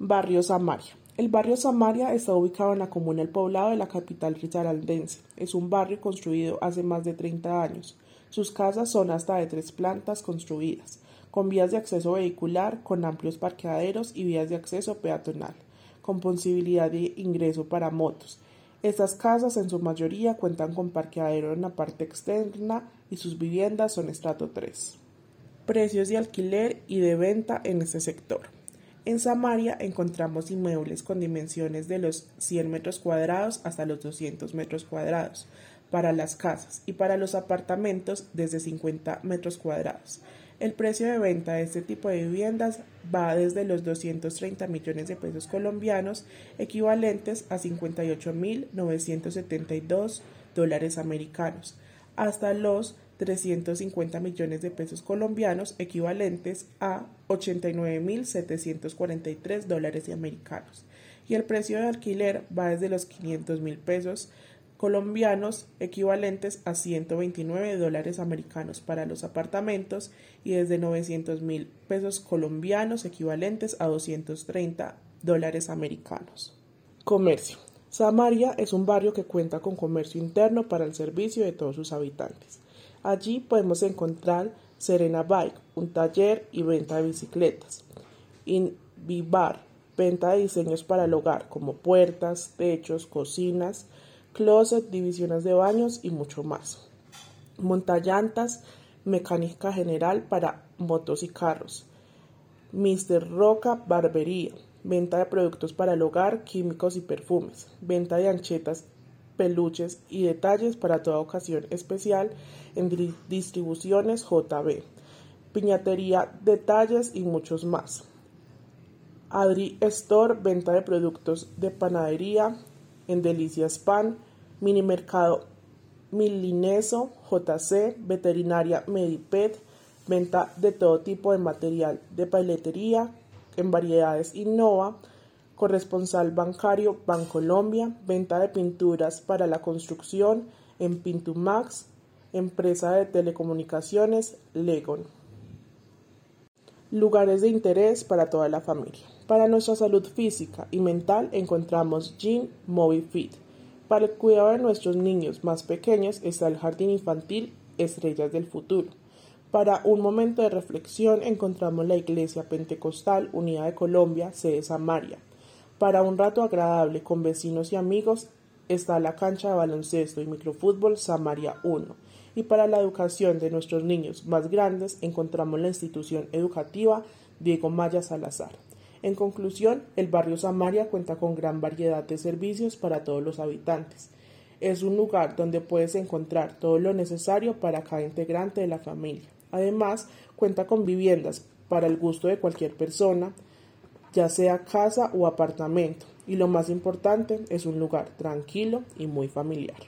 Barrio Samaria. El barrio Samaria está ubicado en la comuna El Poblado de la capital risaraldense. Es un barrio construido hace más de 30 años. Sus casas son hasta de tres plantas construidas, con vías de acceso vehicular, con amplios parqueaderos y vías de acceso peatonal, con posibilidad de ingreso para motos. Estas casas en su mayoría cuentan con parqueadero en la parte externa y sus viviendas son estrato 3. Precios de alquiler y de venta en este sector. En Samaria encontramos inmuebles con dimensiones de los 100 metros cuadrados hasta los 200 metros cuadrados para las casas y para los apartamentos desde 50 metros cuadrados. El precio de venta de este tipo de viviendas va desde los 230 millones de pesos colombianos, equivalentes a 58.972 dólares americanos, hasta los 350 millones de pesos colombianos equivalentes a 89.743 dólares americanos y el precio de alquiler va desde los 500 mil pesos colombianos equivalentes a 129 dólares americanos para los apartamentos y desde 900 mil pesos colombianos equivalentes a 230 dólares americanos. Comercio. Samaria es un barrio que cuenta con comercio interno para el servicio de todos sus habitantes. Allí podemos encontrar Serena Bike, un taller y venta de bicicletas. Invivar, venta de diseños para el hogar como puertas, techos, cocinas, closet, divisiones de baños y mucho más. Montallantas, mecánica general para motos y carros. Mr. Roca Barbería, venta de productos para el hogar, químicos y perfumes. Venta de anchetas peluches y detalles para toda ocasión especial en distribuciones JB, piñatería, detalles y muchos más. Adri Store, venta de productos de panadería en Delicias Pan, mini mercado Milineso, JC, veterinaria Medipet, venta de todo tipo de material de paletería en variedades Innova, corresponsal bancario Bancolombia, venta de pinturas para la construcción en Pintumax, empresa de telecomunicaciones Legon. Lugares de interés para toda la familia. Para nuestra salud física y mental encontramos Gym Mobile Fit. Para el cuidado de nuestros niños más pequeños está el Jardín Infantil Estrellas del Futuro. Para un momento de reflexión encontramos la Iglesia Pentecostal Unida de Colombia, sede Samaria. Para un rato agradable con vecinos y amigos está la cancha de baloncesto y microfútbol Samaria 1. Y para la educación de nuestros niños más grandes encontramos la institución educativa Diego Maya Salazar. En conclusión, el barrio Samaria cuenta con gran variedad de servicios para todos los habitantes. Es un lugar donde puedes encontrar todo lo necesario para cada integrante de la familia. Además, cuenta con viviendas para el gusto de cualquier persona, ya sea casa o apartamento, y lo más importante es un lugar tranquilo y muy familiar.